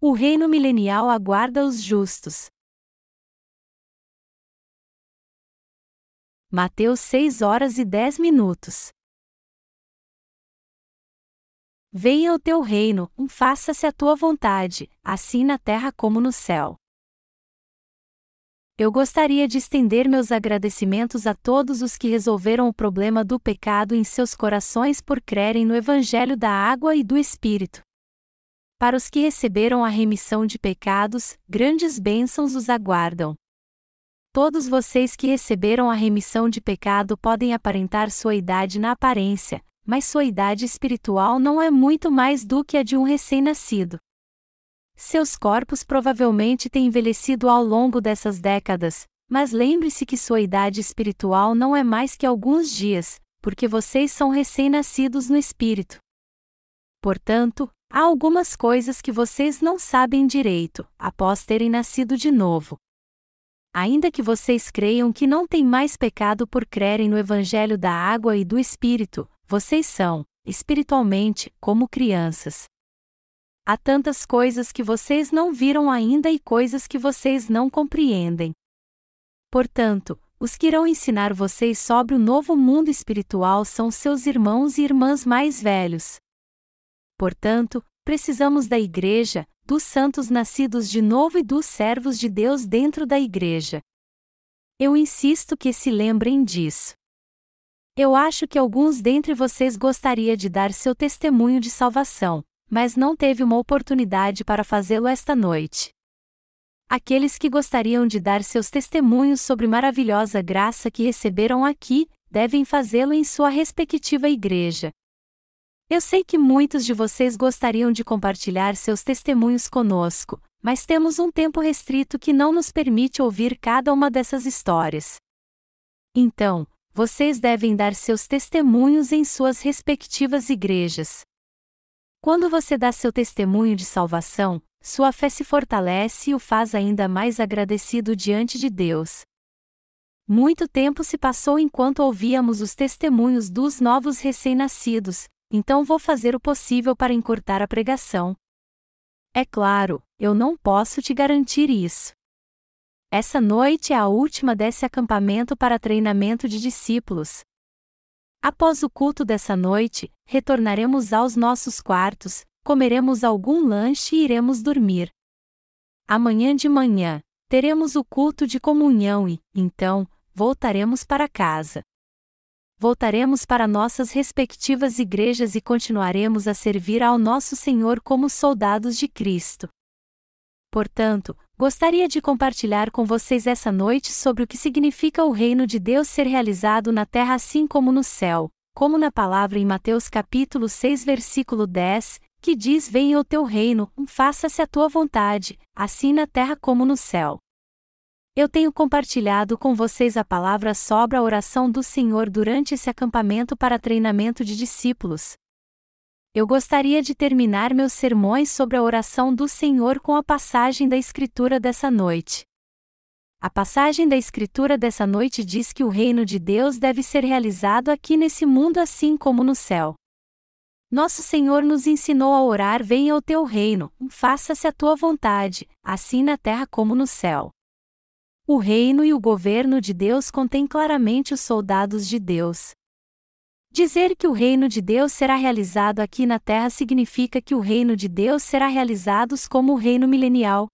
O reino milenial aguarda os justos. Mateus 6 horas e 10 minutos. Venha o teu reino, faça-se a tua vontade, assim na terra como no céu. Eu gostaria de estender meus agradecimentos a todos os que resolveram o problema do pecado em seus corações por crerem no Evangelho da Água e do Espírito. Para os que receberam a remissão de pecados, grandes bênçãos os aguardam. Todos vocês que receberam a remissão de pecado podem aparentar sua idade na aparência, mas sua idade espiritual não é muito mais do que a de um recém-nascido. Seus corpos provavelmente têm envelhecido ao longo dessas décadas, mas lembre-se que sua idade espiritual não é mais que alguns dias, porque vocês são recém-nascidos no espírito. Portanto, há algumas coisas que vocês não sabem direito, após terem nascido de novo. Ainda que vocês creiam que não tem mais pecado por crerem no Evangelho da água e do Espírito, vocês são, espiritualmente, como crianças. Há tantas coisas que vocês não viram ainda e coisas que vocês não compreendem. Portanto, os que irão ensinar vocês sobre o novo mundo espiritual são seus irmãos e irmãs mais velhos. Portanto, precisamos da Igreja, dos santos nascidos de novo e dos servos de Deus dentro da Igreja. Eu insisto que se lembrem disso. Eu acho que alguns dentre vocês gostaria de dar seu testemunho de salvação, mas não teve uma oportunidade para fazê-lo esta noite. Aqueles que gostariam de dar seus testemunhos sobre maravilhosa graça que receberam aqui, devem fazê-lo em sua respectiva igreja. Eu sei que muitos de vocês gostariam de compartilhar seus testemunhos conosco, mas temos um tempo restrito que não nos permite ouvir cada uma dessas histórias. Então, vocês devem dar seus testemunhos em suas respectivas igrejas. Quando você dá seu testemunho de salvação, sua fé se fortalece e o faz ainda mais agradecido diante de Deus. Muito tempo se passou enquanto ouvíamos os testemunhos dos novos recém-nascidos, então vou fazer o possível para encurtar a pregação. É claro, eu não posso te garantir isso. Essa noite é a última desse acampamento para treinamento de discípulos, Após o culto dessa noite, retornaremos aos nossos quartos, comeremos algum lanche e iremos dormir. Amanhã de manhã, teremos o culto de comunhão e, então, voltaremos para casa. Voltaremos para nossas respectivas igrejas e continuaremos a servir ao nosso Senhor como soldados de Cristo. Portanto, gostaria de compartilhar com vocês essa noite sobre o que significa o reino de Deus ser realizado na terra assim como no céu, como na palavra em Mateus capítulo 6 versículo 10, que diz: Venha o teu reino, faça-se a tua vontade, assim na terra como no céu. Eu tenho compartilhado com vocês a palavra sobre a oração do Senhor durante esse acampamento para treinamento de discípulos, eu gostaria de terminar meus sermões sobre a oração do Senhor com a passagem da Escritura dessa noite. A passagem da Escritura dessa noite diz que o reino de Deus deve ser realizado aqui nesse mundo assim como no céu. Nosso Senhor nos ensinou a orar: Venha o teu reino, faça-se a tua vontade, assim na terra como no céu. O reino e o governo de Deus contém claramente os soldados de Deus. Dizer que o reino de Deus será realizado aqui na terra significa que o reino de Deus será realizado como o reino milenial.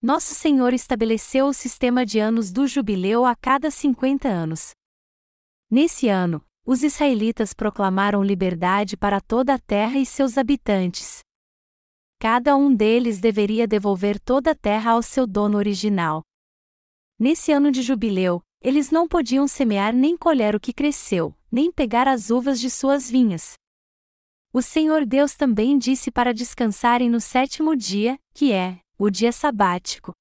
Nosso Senhor estabeleceu o sistema de anos do jubileu a cada 50 anos. Nesse ano, os israelitas proclamaram liberdade para toda a terra e seus habitantes. Cada um deles deveria devolver toda a terra ao seu dono original. Nesse ano de jubileu, eles não podiam semear nem colher o que cresceu, nem pegar as uvas de suas vinhas. O Senhor Deus também disse para descansarem no sétimo dia, que é o dia sabático.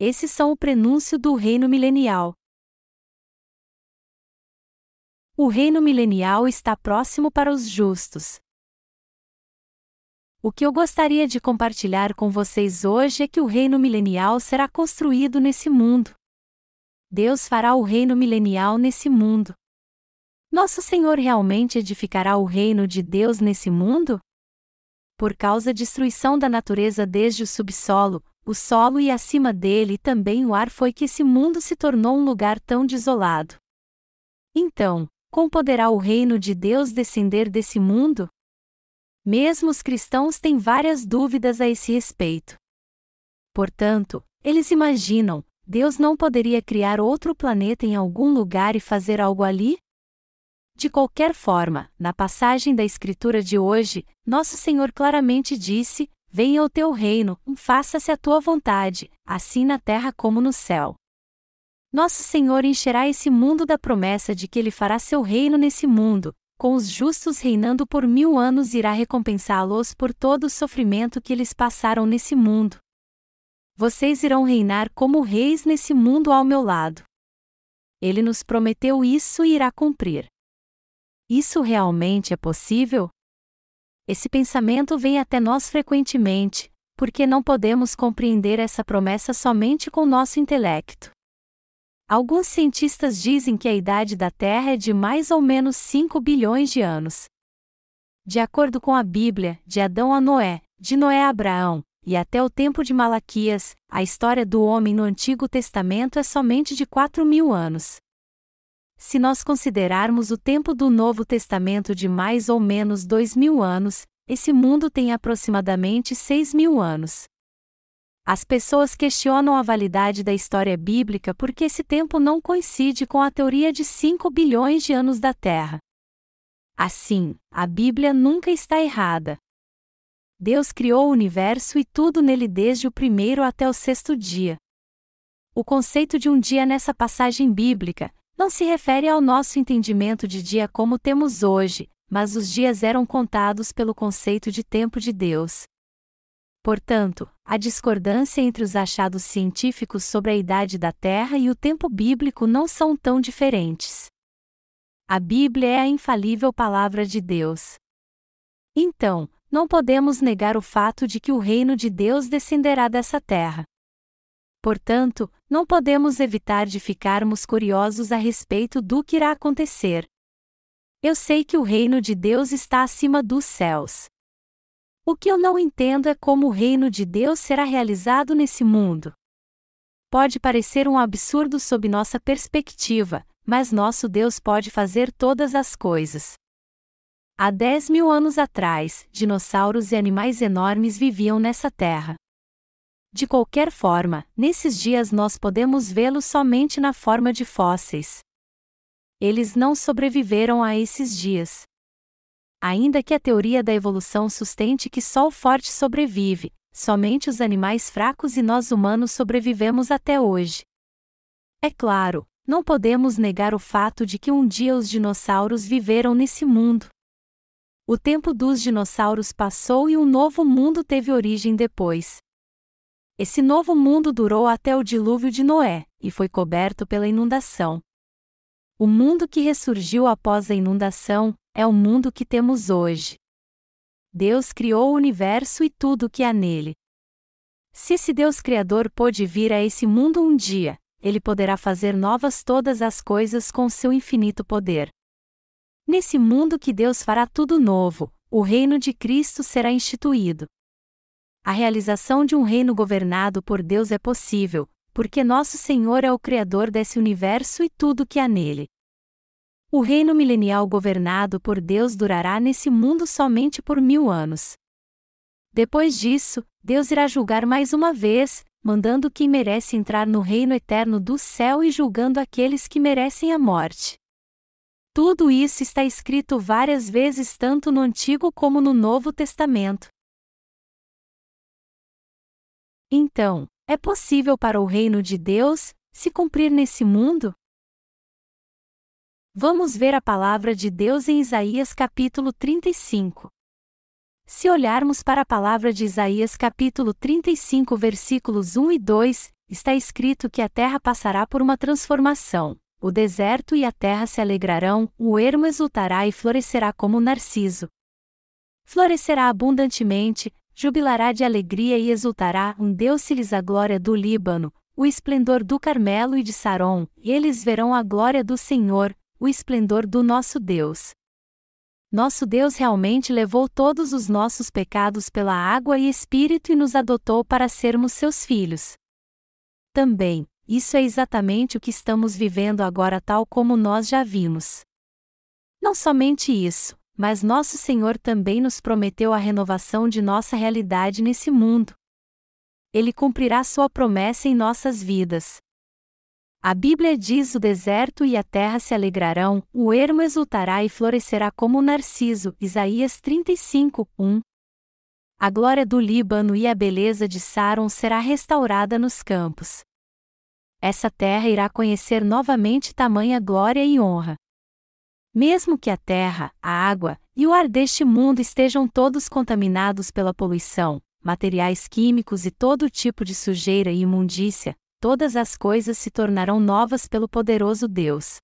Esses são o prenúncio do reino milenial. O reino milenial está próximo para os justos. O que eu gostaria de compartilhar com vocês hoje é que o reino milenial será construído nesse mundo. Deus fará o reino milenial nesse mundo. Nosso Senhor realmente edificará o reino de Deus nesse mundo? por causa da destruição da natureza desde o subsolo, o solo e acima dele e também o ar foi que esse mundo se tornou um lugar tão desolado. Então, como poderá o reino de Deus descender desse mundo? Mesmo os cristãos têm várias dúvidas a esse respeito. Portanto, eles imaginam: Deus não poderia criar outro planeta em algum lugar e fazer algo ali? De qualquer forma, na passagem da Escritura de hoje, nosso Senhor claramente disse: Venha o teu reino, faça-se a tua vontade, assim na terra como no céu. Nosso Senhor encherá esse mundo da promessa de que Ele fará seu reino nesse mundo, com os justos reinando por mil anos irá recompensá-los por todo o sofrimento que eles passaram nesse mundo. Vocês irão reinar como reis nesse mundo ao meu lado. Ele nos prometeu isso e irá cumprir. Isso realmente é possível? Esse pensamento vem até nós frequentemente, porque não podemos compreender essa promessa somente com nosso intelecto. Alguns cientistas dizem que a idade da Terra é de mais ou menos 5 bilhões de anos. De acordo com a Bíblia, de Adão a Noé, de Noé a Abraão, e até o tempo de Malaquias, a história do homem no Antigo Testamento é somente de 4 mil anos. Se nós considerarmos o tempo do Novo Testamento de mais ou menos dois mil anos, esse mundo tem aproximadamente seis mil anos. As pessoas questionam a validade da história bíblica porque esse tempo não coincide com a teoria de 5 bilhões de anos da Terra. Assim, a Bíblia nunca está errada. Deus criou o universo e tudo nele desde o primeiro até o sexto dia. O conceito de um dia nessa passagem bíblica não se refere ao nosso entendimento de dia como temos hoje, mas os dias eram contados pelo conceito de tempo de Deus. Portanto, a discordância entre os achados científicos sobre a idade da Terra e o tempo bíblico não são tão diferentes. A Bíblia é a infalível palavra de Deus. Então, não podemos negar o fato de que o reino de Deus descenderá dessa terra. Portanto, não podemos evitar de ficarmos curiosos a respeito do que irá acontecer. Eu sei que o reino de Deus está acima dos céus. O que eu não entendo é como o reino de Deus será realizado nesse mundo. Pode parecer um absurdo sob nossa perspectiva, mas nosso Deus pode fazer todas as coisas. Há 10 mil anos atrás, dinossauros e animais enormes viviam nessa terra. De qualquer forma, nesses dias nós podemos vê-los somente na forma de fósseis. Eles não sobreviveram a esses dias. Ainda que a teoria da evolução sustente que só o forte sobrevive, somente os animais fracos e nós humanos sobrevivemos até hoje. É claro, não podemos negar o fato de que um dia os dinossauros viveram nesse mundo. O tempo dos dinossauros passou e um novo mundo teve origem depois. Esse novo mundo durou até o dilúvio de Noé, e foi coberto pela inundação. O mundo que ressurgiu após a inundação é o mundo que temos hoje. Deus criou o universo e tudo o que há nele. Se esse Deus Criador pôde vir a esse mundo um dia, ele poderá fazer novas todas as coisas com seu infinito poder. Nesse mundo que Deus fará tudo novo, o reino de Cristo será instituído. A realização de um reino governado por Deus é possível, porque nosso Senhor é o Criador desse universo e tudo que há nele. O reino milenial governado por Deus durará nesse mundo somente por mil anos. Depois disso, Deus irá julgar mais uma vez, mandando quem merece entrar no reino eterno do céu e julgando aqueles que merecem a morte. Tudo isso está escrito várias vezes tanto no Antigo como no Novo Testamento. Então, é possível para o reino de Deus se cumprir nesse mundo? Vamos ver a palavra de Deus em Isaías capítulo 35. Se olharmos para a palavra de Isaías capítulo 35 versículos 1 e 2, está escrito que a terra passará por uma transformação. O deserto e a terra se alegrarão, o ermo exultará e florescerá como o narciso. Florescerá abundantemente, jubilará de alegria e exultará, um Deus se lhes a glória do Líbano, o esplendor do Carmelo e de Saron, e eles verão a glória do Senhor, o esplendor do nosso Deus. Nosso Deus realmente levou todos os nossos pecados pela água e Espírito e nos adotou para sermos seus filhos. Também, isso é exatamente o que estamos vivendo agora, tal como nós já vimos. Não somente isso, mas nosso Senhor também nos prometeu a renovação de nossa realidade nesse mundo. Ele cumprirá sua promessa em nossas vidas. A Bíblia diz: o deserto e a terra se alegrarão, o ermo exultará e florescerá como o narciso. Isaías 35, 1. A glória do Líbano e a beleza de Saron será restaurada nos campos. Essa terra irá conhecer novamente tamanha glória e honra. Mesmo que a terra, a água e o ar deste mundo estejam todos contaminados pela poluição, materiais químicos e todo tipo de sujeira e imundícia, todas as coisas se tornarão novas pelo poderoso Deus.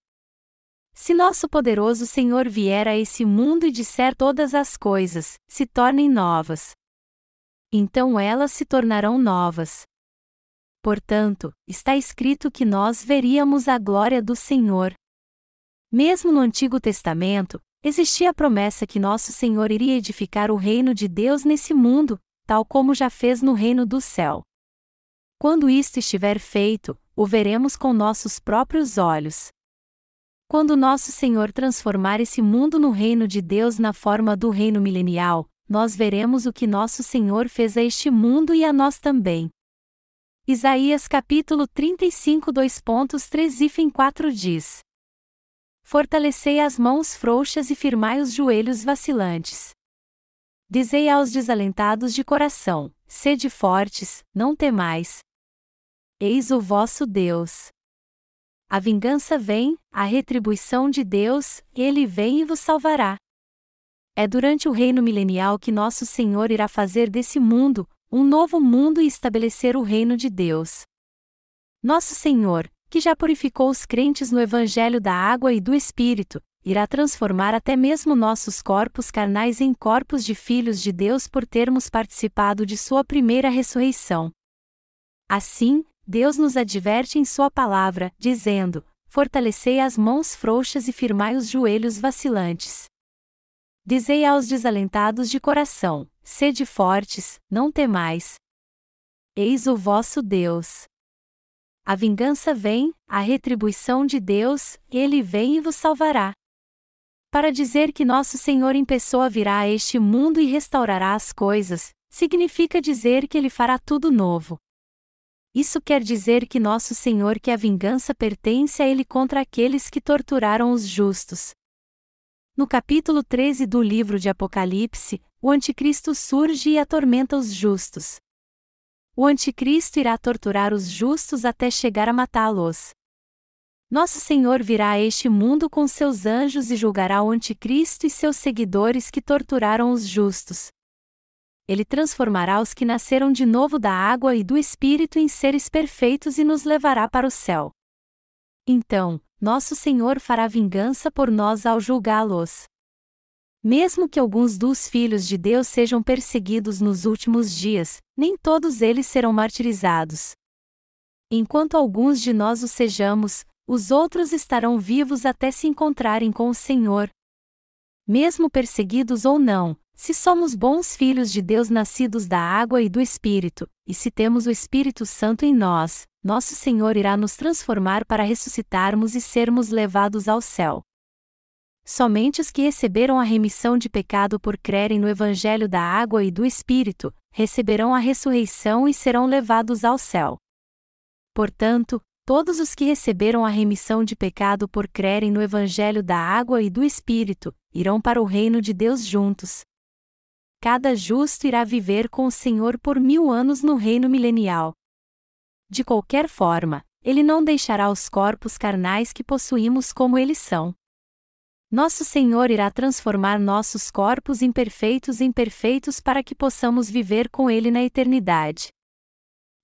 Se nosso poderoso Senhor vier a esse mundo e disser todas as coisas, se tornem novas. Então elas se tornarão novas. Portanto, está escrito que nós veríamos a glória do Senhor. Mesmo no Antigo Testamento, existia a promessa que nosso Senhor iria edificar o reino de Deus nesse mundo, tal como já fez no reino do céu. Quando isto estiver feito, o veremos com nossos próprios olhos. Quando nosso Senhor transformar esse mundo no reino de Deus na forma do reino milenial, nós veremos o que nosso Senhor fez a este mundo e a nós também. Isaías capítulo 35 2.3 e 4 diz: Fortalecei as mãos frouxas e firmai os joelhos vacilantes. Dizei aos desalentados de coração: Sede fortes, não temais, Eis o vosso Deus. A vingança vem, a retribuição de Deus, ele vem e vos salvará. É durante o reino milenial que nosso Senhor irá fazer desse mundo um novo mundo e estabelecer o reino de Deus. Nosso Senhor, que já purificou os crentes no Evangelho da água e do Espírito, irá transformar até mesmo nossos corpos carnais em corpos de filhos de Deus por termos participado de sua primeira ressurreição. Assim, Deus nos adverte em Sua palavra, dizendo: Fortalecei as mãos frouxas e firmai os joelhos vacilantes. Dizei aos desalentados de coração: Sede fortes, não temais. Eis o vosso Deus. A vingança vem, a retribuição de Deus, ele vem e vos salvará. Para dizer que nosso Senhor em pessoa virá a este mundo e restaurará as coisas, significa dizer que ele fará tudo novo. Isso quer dizer que nosso Senhor que a vingança pertence a Ele contra aqueles que torturaram os justos. No capítulo 13 do livro de Apocalipse, o Anticristo surge e atormenta os justos. O Anticristo irá torturar os justos até chegar a matá-los. Nosso Senhor virá a este mundo com seus anjos e julgará o Anticristo e seus seguidores que torturaram os justos ele transformará os que nasceram de novo da água e do Espírito em seres perfeitos e nos levará para o céu. Então, nosso Senhor fará vingança por nós ao julgá-los. Mesmo que alguns dos filhos de Deus sejam perseguidos nos últimos dias, nem todos eles serão martirizados. Enquanto alguns de nós o sejamos, os outros estarão vivos até se encontrarem com o Senhor. Mesmo perseguidos ou não, se somos bons filhos de Deus nascidos da água e do Espírito, e se temos o Espírito Santo em nós, nosso Senhor irá nos transformar para ressuscitarmos e sermos levados ao céu. Somente os que receberam a remissão de pecado por crerem no Evangelho da água e do Espírito, receberão a ressurreição e serão levados ao céu. Portanto, todos os que receberam a remissão de pecado por crerem no Evangelho da água e do Espírito, irão para o reino de Deus juntos, cada justo irá viver com o Senhor por mil anos no reino milenial. De qualquer forma, ele não deixará os corpos carnais que possuímos como eles são. Nosso Senhor irá transformar nossos corpos imperfeitos em perfeitos para que possamos viver com Ele na eternidade.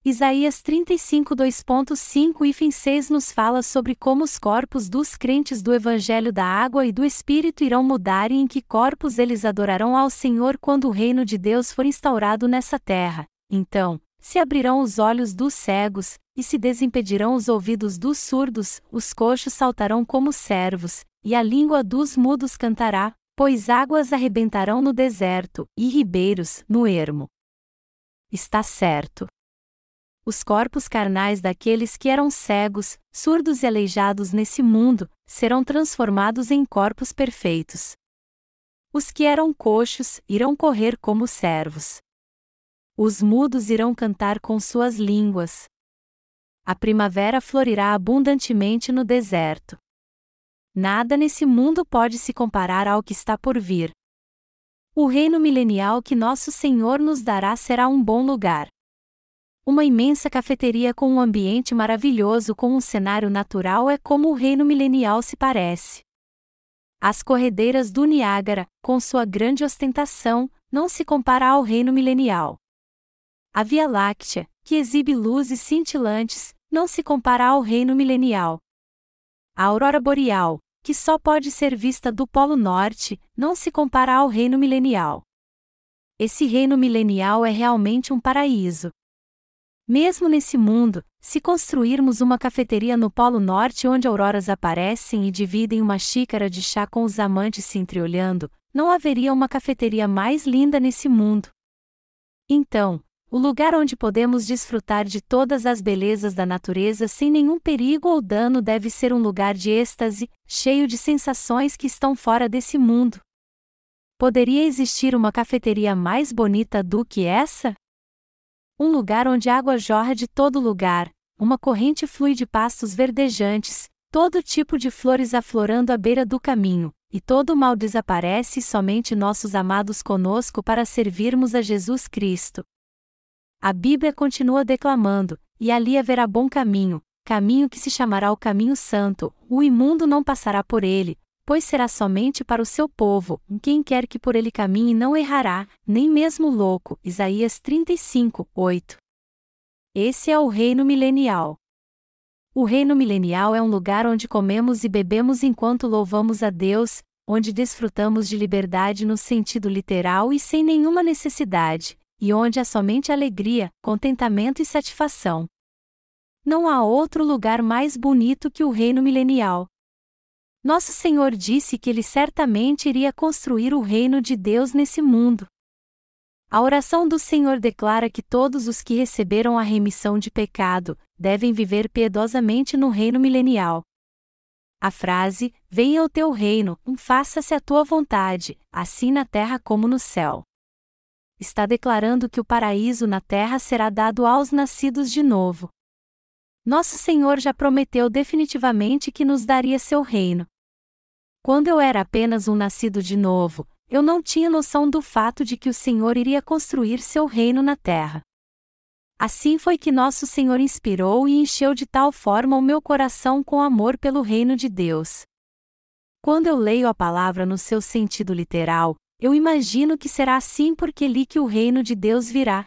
Isaías 35 2.5 e 6 nos fala sobre como os corpos dos crentes do Evangelho da Água e do Espírito irão mudar e em que corpos eles adorarão ao Senhor quando o reino de Deus for instaurado nessa terra. Então, se abrirão os olhos dos cegos, e se desimpedirão os ouvidos dos surdos, os coxos saltarão como servos, e a língua dos mudos cantará, pois águas arrebentarão no deserto, e ribeiros, no ermo. Está certo. Os corpos carnais daqueles que eram cegos, surdos e aleijados nesse mundo, serão transformados em corpos perfeitos. Os que eram coxos irão correr como servos. Os mudos irão cantar com suas línguas. A primavera florirá abundantemente no deserto. Nada nesse mundo pode se comparar ao que está por vir. O reino milenial que nosso Senhor nos dará será um bom lugar. Uma imensa cafeteria com um ambiente maravilhoso com um cenário natural é como o reino milenial se parece. As corredeiras do Niágara, com sua grande ostentação, não se compara ao reino milenial. A Via Láctea, que exibe luzes cintilantes, não se compara ao reino milenial. A aurora boreal, que só pode ser vista do Polo Norte, não se compara ao reino milenial. Esse reino milenial é realmente um paraíso. Mesmo nesse mundo, se construirmos uma cafeteria no Polo Norte onde auroras aparecem e dividem uma xícara de chá com os amantes se entreolhando, não haveria uma cafeteria mais linda nesse mundo. Então, o lugar onde podemos desfrutar de todas as belezas da natureza sem nenhum perigo ou dano deve ser um lugar de êxtase, cheio de sensações que estão fora desse mundo. Poderia existir uma cafeteria mais bonita do que essa? Um lugar onde água jorra de todo lugar, uma corrente flui de pastos verdejantes, todo tipo de flores aflorando à beira do caminho, e todo mal desaparece e somente nossos amados conosco para servirmos a Jesus Cristo. A Bíblia continua declamando: E ali haverá bom caminho, caminho que se chamará o caminho santo, o imundo não passará por ele, pois será somente para o seu povo, quem quer que por ele caminhe não errará, nem mesmo louco. Isaías 35, 8. Esse é o reino milenial. O reino milenial é um lugar onde comemos e bebemos enquanto louvamos a Deus, onde desfrutamos de liberdade no sentido literal e sem nenhuma necessidade, e onde há somente alegria, contentamento e satisfação. Não há outro lugar mais bonito que o reino milenial. Nosso Senhor disse que ele certamente iria construir o reino de Deus nesse mundo. A oração do Senhor declara que todos os que receberam a remissão de pecado devem viver piedosamente no reino milenial. A frase: Venha o teu reino, faça-se a tua vontade, assim na terra como no céu está declarando que o paraíso na terra será dado aos nascidos de novo. Nosso Senhor já prometeu definitivamente que nos daria seu reino. Quando eu era apenas um nascido de novo, eu não tinha noção do fato de que o Senhor iria construir seu reino na terra. Assim foi que nosso Senhor inspirou e encheu de tal forma o meu coração com amor pelo reino de Deus. Quando eu leio a palavra no seu sentido literal, eu imagino que será assim porque li que o reino de Deus virá.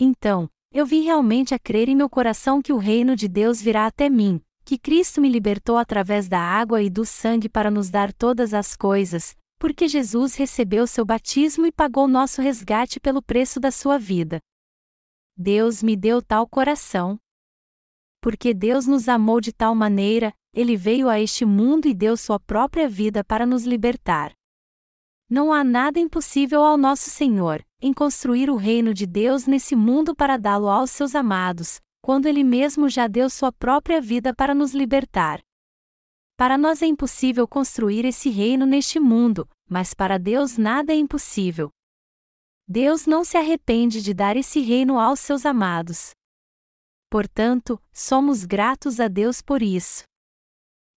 Então, eu vim realmente a crer em meu coração que o reino de Deus virá até mim, que Cristo me libertou através da água e do sangue para nos dar todas as coisas, porque Jesus recebeu seu batismo e pagou nosso resgate pelo preço da sua vida. Deus me deu tal coração. Porque Deus nos amou de tal maneira, ele veio a este mundo e deu sua própria vida para nos libertar. Não há nada impossível ao nosso Senhor, em construir o reino de Deus nesse mundo para dá-lo aos seus amados, quando Ele mesmo já deu sua própria vida para nos libertar. Para nós é impossível construir esse reino neste mundo, mas para Deus nada é impossível. Deus não se arrepende de dar esse reino aos seus amados. Portanto, somos gratos a Deus por isso.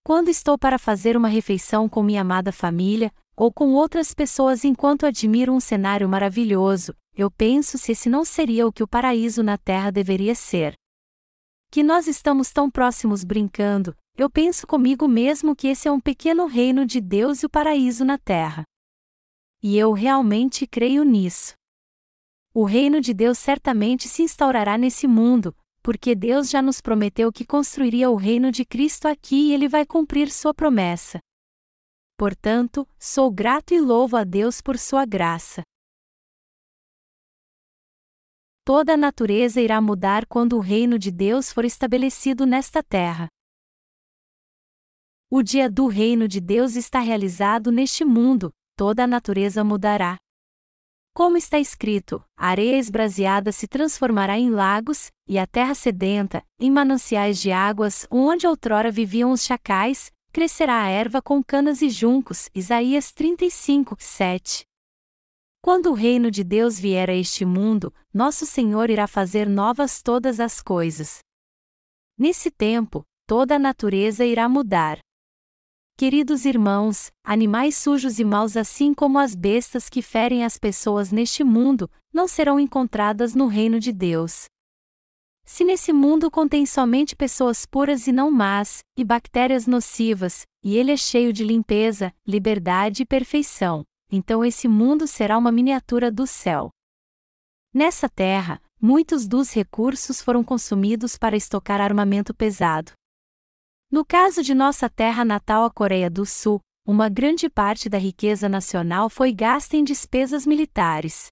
Quando estou para fazer uma refeição com minha amada família, ou com outras pessoas enquanto admiro um cenário maravilhoso, eu penso se esse não seria o que o paraíso na Terra deveria ser. Que nós estamos tão próximos brincando, eu penso comigo mesmo que esse é um pequeno reino de Deus e o paraíso na Terra. E eu realmente creio nisso. O reino de Deus certamente se instaurará nesse mundo, porque Deus já nos prometeu que construiria o reino de Cristo aqui e ele vai cumprir sua promessa. Portanto, sou grato e louvo a Deus por sua graça. Toda a natureza irá mudar quando o reino de Deus for estabelecido nesta terra. O dia do reino de Deus está realizado neste mundo, toda a natureza mudará. Como está escrito, a areia esbraseada se transformará em lagos, e a terra sedenta, em mananciais de águas, onde outrora viviam os chacais, crescerá a erva com canas e juncos. Isaías 35, 7. Quando o reino de Deus vier a este mundo, nosso Senhor irá fazer novas todas as coisas. Nesse tempo, toda a natureza irá mudar. Queridos irmãos, animais sujos e maus, assim como as bestas que ferem as pessoas neste mundo, não serão encontradas no reino de Deus. Se nesse mundo contém somente pessoas puras e não más, e bactérias nocivas, e ele é cheio de limpeza, liberdade e perfeição, então esse mundo será uma miniatura do céu. Nessa terra, muitos dos recursos foram consumidos para estocar armamento pesado. No caso de nossa terra natal, a Coreia do Sul, uma grande parte da riqueza nacional foi gasta em despesas militares.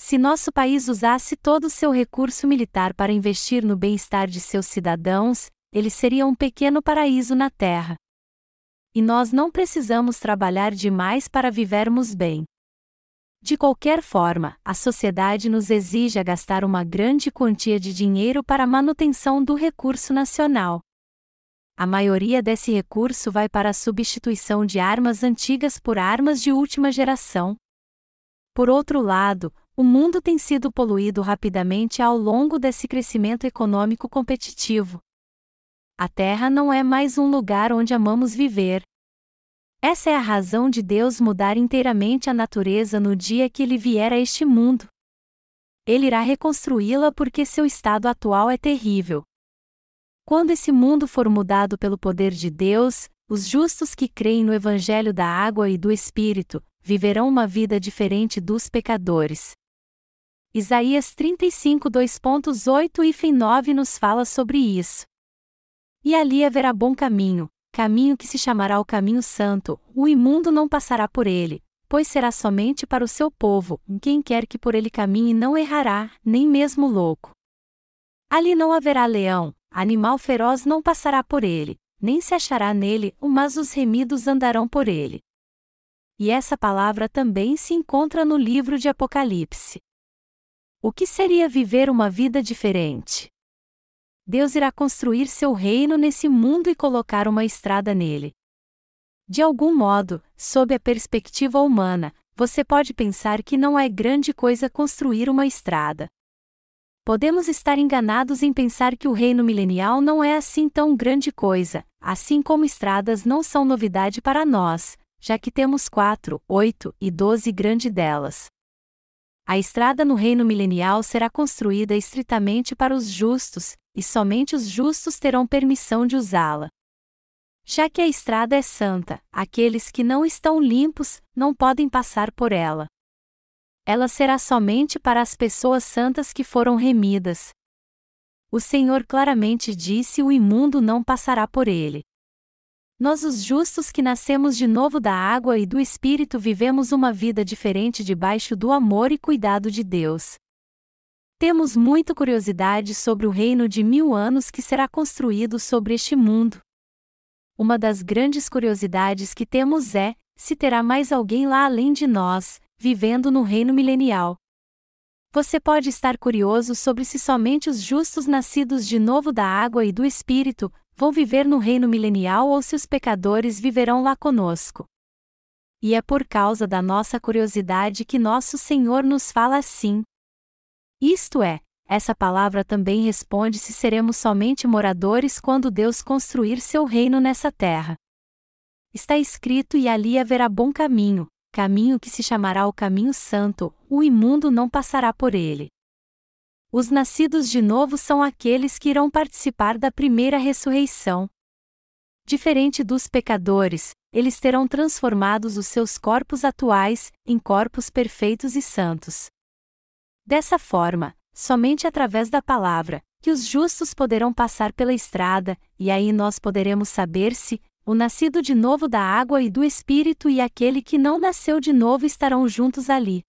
Se nosso país usasse todo o seu recurso militar para investir no bem-estar de seus cidadãos, ele seria um pequeno paraíso na Terra. E nós não precisamos trabalhar demais para vivermos bem. De qualquer forma, a sociedade nos exige gastar uma grande quantia de dinheiro para a manutenção do recurso nacional a maioria desse recurso vai para a substituição de armas antigas por armas de última geração. Por outro lado, o mundo tem sido poluído rapidamente ao longo desse crescimento econômico competitivo. A Terra não é mais um lugar onde amamos viver. Essa é a razão de Deus mudar inteiramente a natureza no dia que ele vier a este mundo. Ele irá reconstruí-la porque seu estado atual é terrível. Quando esse mundo for mudado pelo poder de Deus, os justos que creem no Evangelho da Água e do Espírito, viverão uma vida diferente dos pecadores. Isaías 35, 2.8 e 9 nos fala sobre isso. E ali haverá bom caminho, caminho que se chamará o caminho santo, o imundo não passará por ele, pois será somente para o seu povo, quem quer que por ele caminhe não errará, nem mesmo louco. Ali não haverá leão, animal feroz não passará por ele, nem se achará nele, mas os remidos andarão por ele. E essa palavra também se encontra no livro de Apocalipse. O que seria viver uma vida diferente? Deus irá construir seu reino nesse mundo e colocar uma estrada nele. De algum modo, sob a perspectiva humana, você pode pensar que não é grande coisa construir uma estrada podemos estar enganados em pensar que o reino milenial não é assim tão grande coisa, assim como estradas não são novidade para nós, já que temos quatro, oito e doze grandes delas. A estrada no reino milenial será construída estritamente para os justos, e somente os justos terão permissão de usá-la. Já que a estrada é santa, aqueles que não estão limpos não podem passar por ela ela será somente para as pessoas santas que foram remidas. O Senhor claramente disse: o imundo não passará por ele. Nós, os justos que nascemos de novo da água e do Espírito, vivemos uma vida diferente debaixo do amor e cuidado de Deus. Temos muita curiosidade sobre o reino de mil anos que será construído sobre este mundo. Uma das grandes curiosidades que temos é: se terá mais alguém lá além de nós, vivendo no reino milenial. Você pode estar curioso sobre se somente os justos nascidos de novo da água e do Espírito vão viver no reino milenial ou se os pecadores viverão lá conosco. E é por causa da nossa curiosidade que nosso Senhor nos fala assim. Isto é, essa palavra também responde se seremos somente moradores quando Deus construir seu reino nessa terra. Está escrito e ali haverá bom caminho, caminho que se chamará o caminho santo, o imundo não passará por ele. Os nascidos de novo são aqueles que irão participar da primeira ressurreição. Diferente dos pecadores, eles terão transformados os seus corpos atuais em corpos perfeitos e santos. Dessa forma, somente através da palavra, que os justos poderão passar pela estrada, e aí nós poderemos saber se, o nascido de novo da água e do Espírito e aquele que não nasceu de novo estarão juntos ali.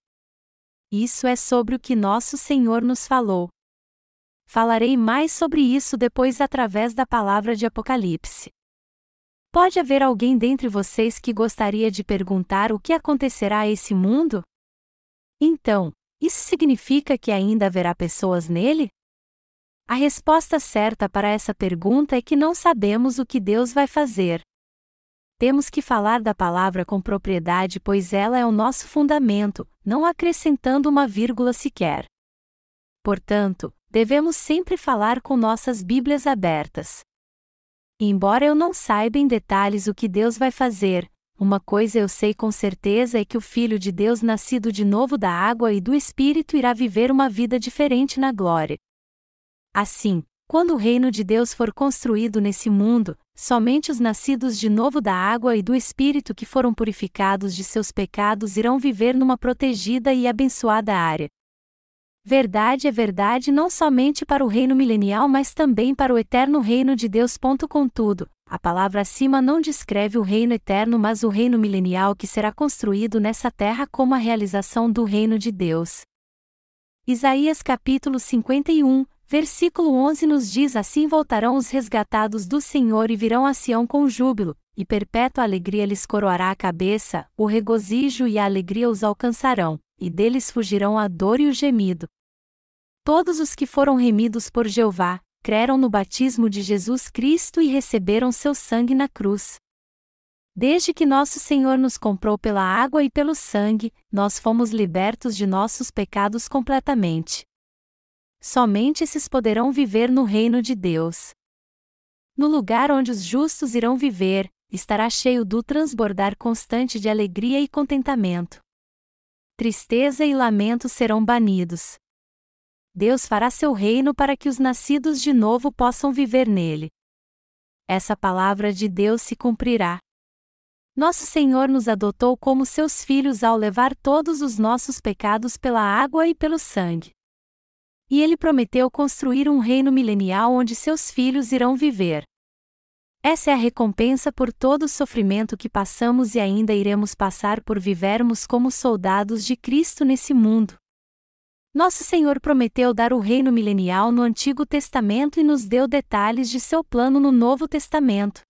Isso é sobre o que nosso Senhor nos falou. Falarei mais sobre isso depois através da palavra de Apocalipse. Pode haver alguém dentre vocês que gostaria de perguntar o que acontecerá a esse mundo? Então, isso significa que ainda haverá pessoas nele? A resposta certa para essa pergunta é que não sabemos o que Deus vai fazer. Temos que falar da palavra com propriedade, pois ela é o nosso fundamento, não acrescentando uma vírgula sequer. Portanto, devemos sempre falar com nossas Bíblias abertas. Embora eu não saiba em detalhes o que Deus vai fazer, uma coisa eu sei com certeza é que o Filho de Deus, nascido de novo da água e do Espírito, irá viver uma vida diferente na glória. Assim, quando o reino de Deus for construído nesse mundo, somente os nascidos de novo da água e do Espírito que foram purificados de seus pecados irão viver numa protegida e abençoada área. Verdade é verdade não somente para o reino milenial, mas também para o eterno reino de Deus. Contudo, a palavra acima não descreve o reino eterno, mas o reino milenial que será construído nessa terra como a realização do reino de Deus. Isaías capítulo 51, versículo 11 nos diz: Assim voltarão os resgatados do Senhor e virão a Sião com júbilo, e perpétua alegria lhes coroará a cabeça, o regozijo e a alegria os alcançarão, e deles fugirão a dor e o gemido. Todos os que foram remidos por Jeová, creram no batismo de Jesus Cristo e receberam seu sangue na cruz. Desde que nosso Senhor nos comprou pela água e pelo sangue, nós fomos libertos de nossos pecados completamente. Somente esses poderão viver no reino de Deus. No lugar onde os justos irão viver, estará cheio do transbordar constante de alegria e contentamento. Tristeza e lamento serão banidos. Deus fará seu reino para que os nascidos de novo possam viver nele. Essa palavra de Deus se cumprirá. Nosso Senhor nos adotou como seus filhos ao levar todos os nossos pecados pela água e pelo sangue. E ele prometeu construir um reino milenial onde seus filhos irão viver. Essa é a recompensa por todo o sofrimento que passamos e ainda iremos passar por vivermos como soldados de Cristo nesse mundo. Nosso Senhor prometeu dar o reino milenial no Antigo Testamento e nos deu detalhes de seu plano no Novo Testamento.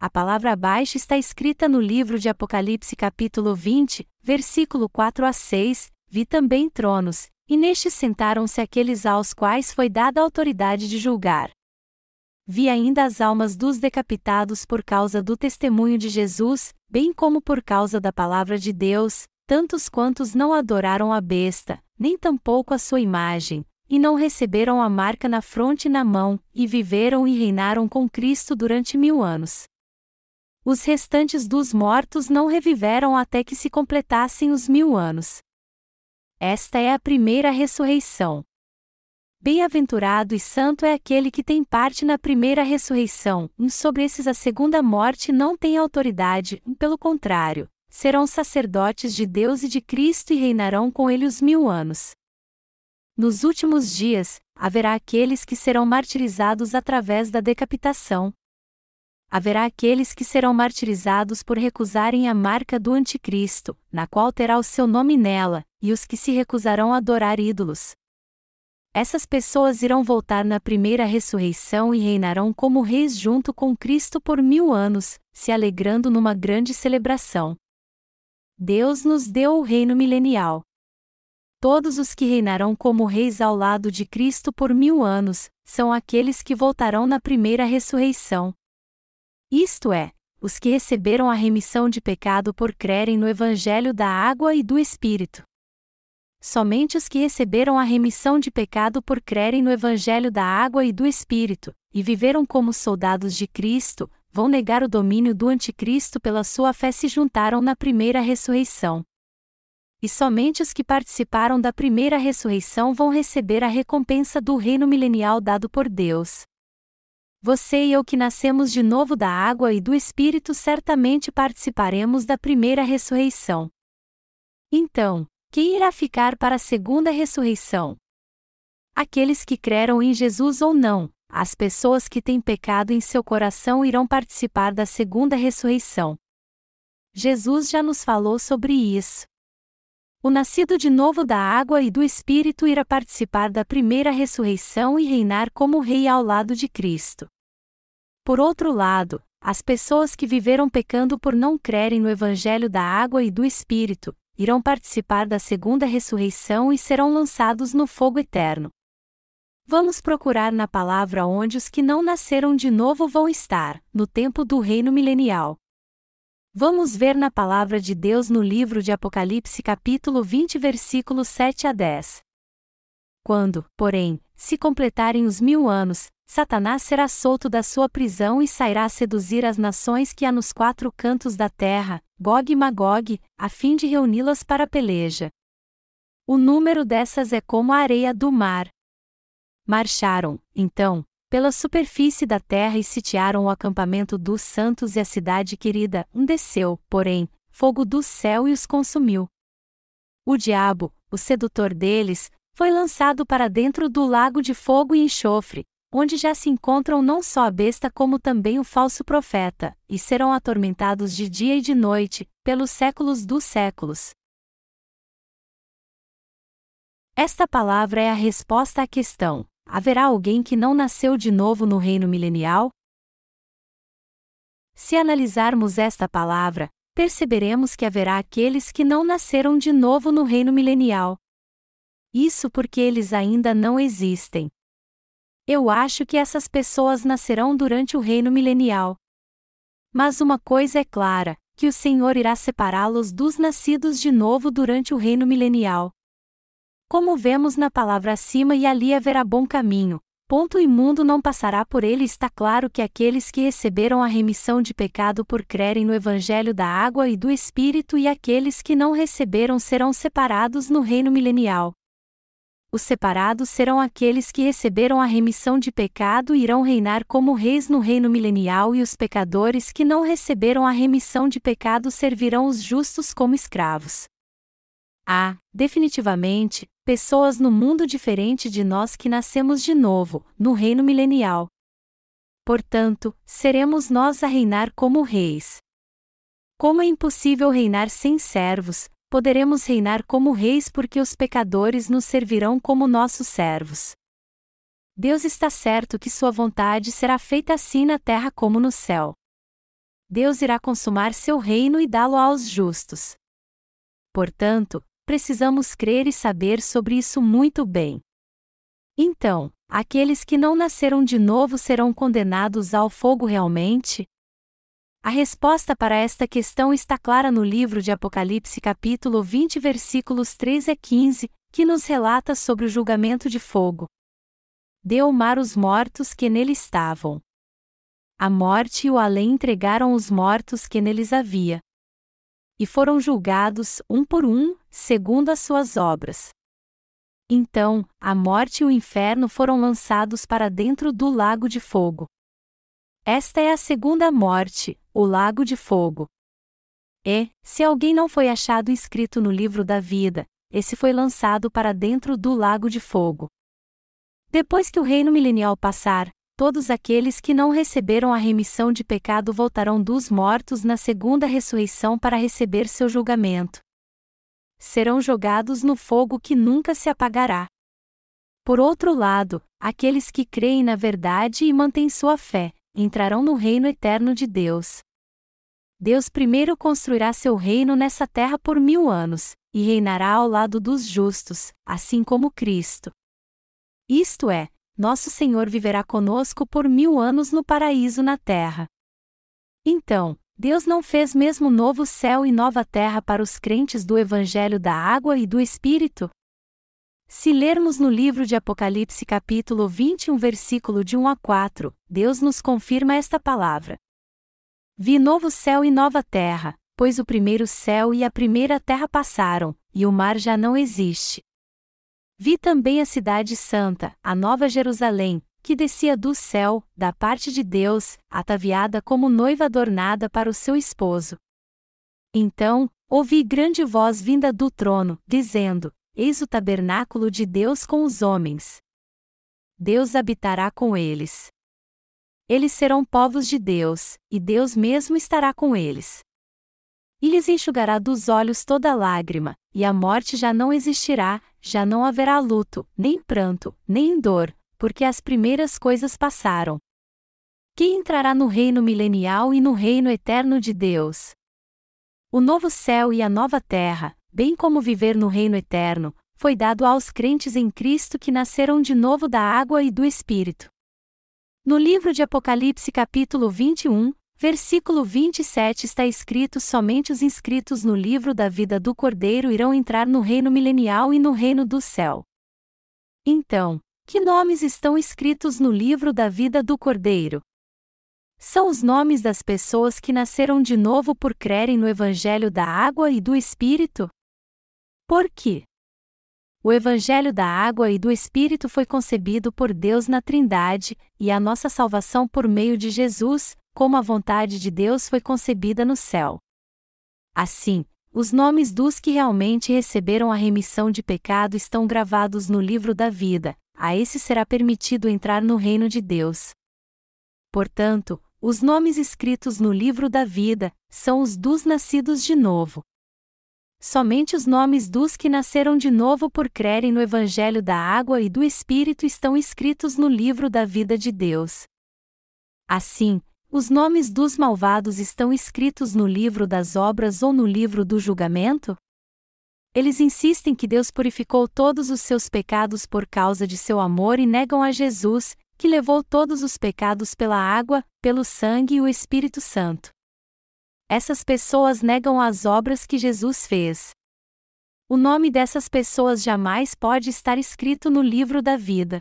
A palavra abaixo está escrita no livro de Apocalipse, capítulo 20, versículo 4 a 6. Vi também tronos, e nestes sentaram-se aqueles aos quais foi dada a autoridade de julgar. Vi ainda as almas dos decapitados por causa do testemunho de Jesus, bem como por causa da palavra de Deus, tantos quantos não adoraram a besta, nem tampouco a sua imagem, e não receberam a marca na fronte e na mão, e viveram e reinaram com Cristo durante mil anos. Os restantes dos mortos não reviveram até que se completassem os mil anos. Esta é a primeira ressurreição. Bem-aventurado e santo é aquele que tem parte na primeira ressurreição, e sobre esses a segunda morte não tem autoridade, pelo contrário, serão sacerdotes de Deus e de Cristo e reinarão com ele os mil anos. Nos últimos dias, haverá aqueles que serão martirizados através da decapitação. Haverá aqueles que serão martirizados por recusarem a marca do Anticristo, na qual terá o seu nome nela, e os que se recusarão a adorar ídolos. Essas pessoas irão voltar na primeira ressurreição e reinarão como reis junto com Cristo por mil anos, se alegrando numa grande celebração. Deus nos deu o reino milenial. Todos os que reinarão como reis ao lado de Cristo por mil anos, são aqueles que voltarão na primeira ressurreição. Isto é, os que receberam a remissão de pecado por crerem no Evangelho da água e do Espírito. Somente os que receberam a remissão de pecado por crerem no Evangelho da água e do Espírito, e viveram como soldados de Cristo, vão negar o domínio do Anticristo pela sua fé se juntaram na primeira ressurreição. E somente os que participaram da primeira ressurreição vão receber a recompensa do reino milenial dado por Deus. Você e eu que nascemos de novo da água e do Espírito certamente participaremos da primeira ressurreição. Então, quem irá ficar para a segunda ressurreição? Aqueles que creram em Jesus ou não, as pessoas que têm pecado em seu coração irão participar da segunda ressurreição. Jesus já nos falou sobre isso. O nascido de novo da água e do Espírito irá participar da primeira ressurreição e reinar como rei ao lado de Cristo. Por outro lado, as pessoas que viveram pecando por não crerem no Evangelho da água e do Espírito, irão participar da segunda ressurreição e serão lançados no fogo eterno. Vamos procurar na palavra onde os que não nasceram de novo vão estar, no tempo do reino milenial. Vamos ver na palavra de Deus no livro de Apocalipse, capítulo 20, versículos 7 a 10. Quando, porém, se completarem os mil anos, Satanás será solto da sua prisão e sairá a seduzir as nações que há nos quatro cantos da terra, Gog e Magog, a fim de reuni-las para a peleja. O número dessas é como a areia do mar. Marcharam, então, pela superfície da terra e sitiaram o acampamento dos santos e a cidade querida. Um desceu, porém, fogo do céu e os consumiu. O diabo, o sedutor deles, foi lançado para dentro do lago de fogo e enxofre, onde já se encontram não só a besta como também o falso profeta, e serão atormentados de dia e de noite, pelos séculos dos séculos. Esta palavra é a resposta à questão: haverá alguém que não nasceu de novo no reino milenial? Se analisarmos esta palavra, perceberemos que haverá aqueles que não nasceram de novo no reino milenial. Isso porque eles ainda não existem. Eu acho que essas pessoas nascerão durante o reino milenial. Mas uma coisa é clara: que o Senhor irá separá-los dos nascidos de novo durante o reino milenial. Como vemos na palavra acima, e ali haverá bom caminho, ponto imundo não passará por ele. Está claro que aqueles que receberam a remissão de pecado por crerem no Evangelho da água e do Espírito e aqueles que não receberam serão separados no reino milenial. Os separados serão aqueles que receberam a remissão de pecado e irão reinar como reis no reino milenial, e os pecadores que não receberam a remissão de pecado servirão os justos como escravos. Há, definitivamente, pessoas no mundo diferente de nós que nascemos de novo, no reino milenial. Portanto, seremos nós a reinar como reis. Como é impossível reinar sem servos, poderemos reinar como reis porque os pecadores nos servirão como nossos servos. Deus está certo que Sua vontade será feita assim na terra como no céu. Deus irá consumar seu reino e dá-lo aos justos. Portanto, precisamos crer e saber sobre isso muito bem. Então, aqueles que não nasceram de novo serão condenados ao fogo realmente? A resposta para esta questão está clara no livro de Apocalipse, capítulo 20, versículos 3 a 15, que nos relata sobre o julgamento de fogo. Deu o mar os mortos que nele estavam. A morte e o além entregaram os mortos que neles havia. E foram julgados, um por um, segundo as suas obras. Então, a morte e o inferno foram lançados para dentro do lago de fogo. Esta é a segunda morte, o lago de fogo. E, se alguém não foi achado inscrito no livro da vida, esse foi lançado para dentro do lago de fogo. Depois que o reino milenial passar, todos aqueles que não receberam a remissão de pecado voltarão dos mortos na segunda ressurreição para receber seu julgamento. Serão jogados no fogo que nunca se apagará. Por outro lado, aqueles que creem na verdade e mantêm sua fé, entrarão no reino eterno de Deus. Deus primeiro construirá seu reino nessa terra por mil anos, e reinará ao lado dos justos, assim como Cristo. Isto é, nosso Senhor viverá conosco por mil anos no paraíso na terra. Então, Deus não fez mesmo novo céu e nova terra para os crentes do Evangelho da Água e do Espírito? Se lermos no livro de Apocalipse capítulo 21 versículo de 1 a 4, Deus nos confirma esta palavra. Vi novo céu e nova terra, pois o primeiro céu e a primeira terra passaram, e o mar já não existe. Vi também a cidade santa, a nova Jerusalém, que descia do céu, da parte de Deus, ataviada como noiva adornada para o seu esposo. Então, ouvi grande voz vinda do trono, dizendo: Eis o tabernáculo de Deus com os homens. Deus habitará com eles. Eles serão povos de Deus, e Deus mesmo estará com eles. E lhes enxugará dos olhos toda lágrima, e a morte já não existirá, já não haverá luto, nem pranto, nem dor, porque as primeiras coisas passaram. Quem entrará no reino milenial e no reino eterno de Deus? O novo céu e a nova terra, bem como viver no reino eterno, foi dado aos crentes em Cristo que nasceram de novo da água e do Espírito. No livro de Apocalipse, capítulo 21, versículo 27 está escrito: somente os inscritos no livro da vida do Cordeiro irão entrar no reino milenial e no reino do céu. Então, que nomes estão escritos no livro da vida do Cordeiro? São os nomes das pessoas que nasceram de novo por crerem no Evangelho da Água e do Espírito? Por quê? O Evangelho da Água e do Espírito foi concebido por Deus na Trindade, e a nossa salvação por meio de Jesus, como a vontade de Deus foi concebida no céu. Assim, os nomes dos que realmente receberam a remissão de pecado estão gravados no livro da vida, a esse será permitido entrar no reino de Deus. Portanto, os nomes escritos no livro da vida são os dos nascidos de novo. Somente os nomes dos que nasceram de novo por crerem no Evangelho da Água e do Espírito estão escritos no livro da vida de Deus. Assim, os nomes dos malvados estão escritos no livro das obras ou no livro do julgamento? Eles insistem que Deus purificou todos os seus pecados por causa de seu amor e negam a Jesus, que levou todos os pecados pela água, pelo sangue e o Espírito Santo. Essas pessoas negam as obras que Jesus fez. O nome dessas pessoas jamais pode estar escrito no livro da vida.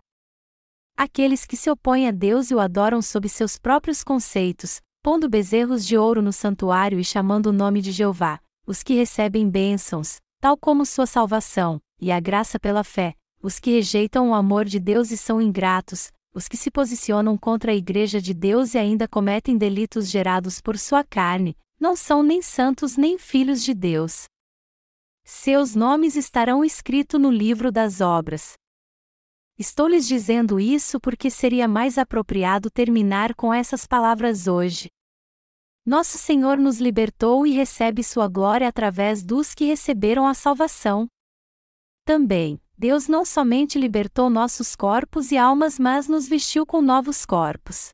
Aqueles que se opõem a Deus e o adoram sob seus próprios conceitos, pondo bezerros de ouro no santuário e chamando o nome de Jeová, os que recebem bênçãos, tal como sua salvação, e a graça pela fé, os que rejeitam o amor de Deus e são ingratos, os que se posicionam contra a Igreja de Deus e ainda cometem delitos gerados por sua carne, não são nem santos nem filhos de Deus. Seus nomes estarão escritos no livro das obras. Estou lhes dizendo isso porque seria mais apropriado terminar com essas palavras hoje. Nosso Senhor nos libertou e recebe sua glória através dos que receberam a salvação. Também, Deus não somente libertou nossos corpos e almas, mas nos vestiu com novos corpos.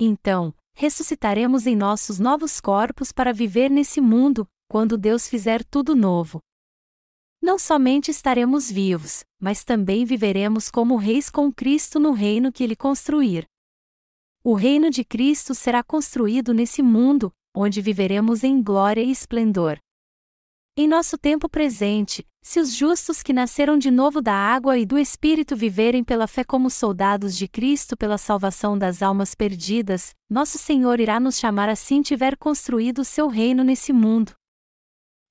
Então, ressuscitaremos em nossos novos corpos para viver nesse mundo, quando Deus fizer tudo novo. Não somente estaremos vivos, mas também viveremos como reis com Cristo no reino que ele construir. O reino de Cristo será construído nesse mundo, onde viveremos em glória e esplendor. Em nosso tempo presente, se os justos que nasceram de novo da água e do Espírito viverem pela fé como soldados de Cristo pela salvação das almas perdidas, nosso Senhor irá nos chamar assim tiver construído o seu reino nesse mundo.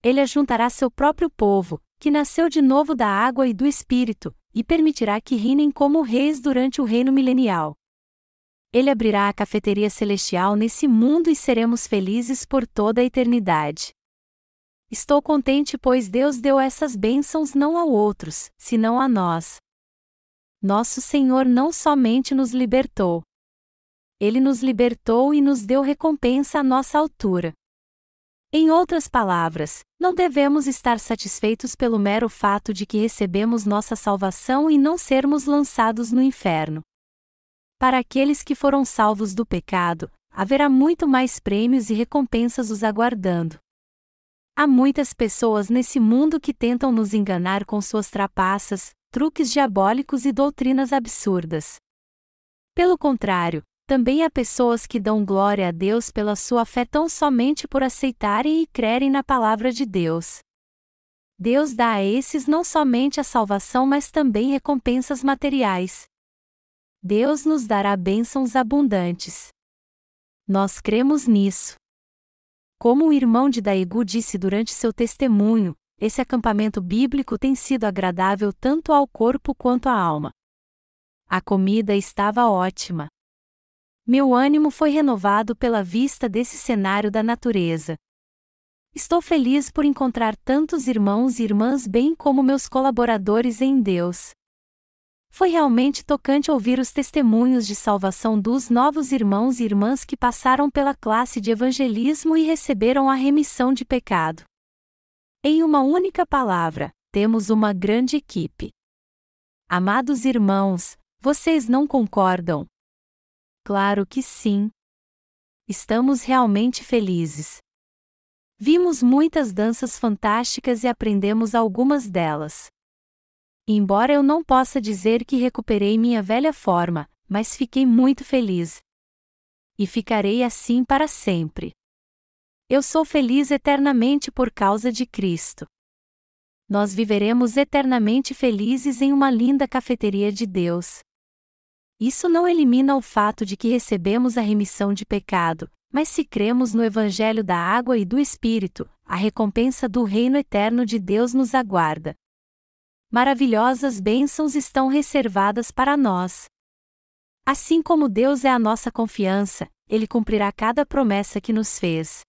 Ele ajuntará seu próprio povo, que nasceu de novo da água e do Espírito, e permitirá que reinem como reis durante o reino milenial. Ele abrirá a cafeteria celestial nesse mundo e seremos felizes por toda a eternidade. Estou contente pois Deus deu essas bênçãos não a outros, senão a nós. Nosso Senhor não somente nos libertou. Ele nos libertou e nos deu recompensa à nossa altura. Em outras palavras, não devemos estar satisfeitos pelo mero fato de que recebemos nossa salvação e não sermos lançados no inferno. Para aqueles que foram salvos do pecado, haverá muito mais prêmios e recompensas os aguardando. Há muitas pessoas nesse mundo que tentam nos enganar com suas trapaças, truques diabólicos e doutrinas absurdas. Pelo contrário, também há pessoas que dão glória a Deus pela sua fé tão somente por aceitarem e crerem na palavra de Deus. Deus dá a esses não somente a salvação, mas também recompensas materiais. Deus nos dará bênçãos abundantes. Nós cremos nisso. Como o irmão de Daegu disse durante seu testemunho, esse acampamento bíblico tem sido agradável tanto ao corpo quanto à alma. A comida estava ótima. Meu ânimo foi renovado pela vista desse cenário da natureza. Estou feliz por encontrar tantos irmãos e irmãs, bem como meus colaboradores em Deus. Foi realmente tocante ouvir os testemunhos de salvação dos novos irmãos e irmãs que passaram pela classe de evangelismo e receberam a remissão de pecado. Em uma única palavra, temos uma grande equipe. Amados irmãos, vocês não concordam, Claro que sim. Estamos realmente felizes. Vimos muitas danças fantásticas e aprendemos algumas delas. Embora eu não possa dizer que recuperei minha velha forma, mas fiquei muito feliz. E ficarei assim para sempre. Eu sou feliz eternamente por causa de Cristo. Nós viveremos eternamente felizes em uma linda cafeteria de Deus. Isso não elimina o fato de que recebemos a remissão de pecado, mas se cremos no Evangelho da água e do Espírito, a recompensa do reino eterno de Deus nos aguarda. Maravilhosas bênçãos estão reservadas para nós. Assim como Deus é a nossa confiança, Ele cumprirá cada promessa que nos fez.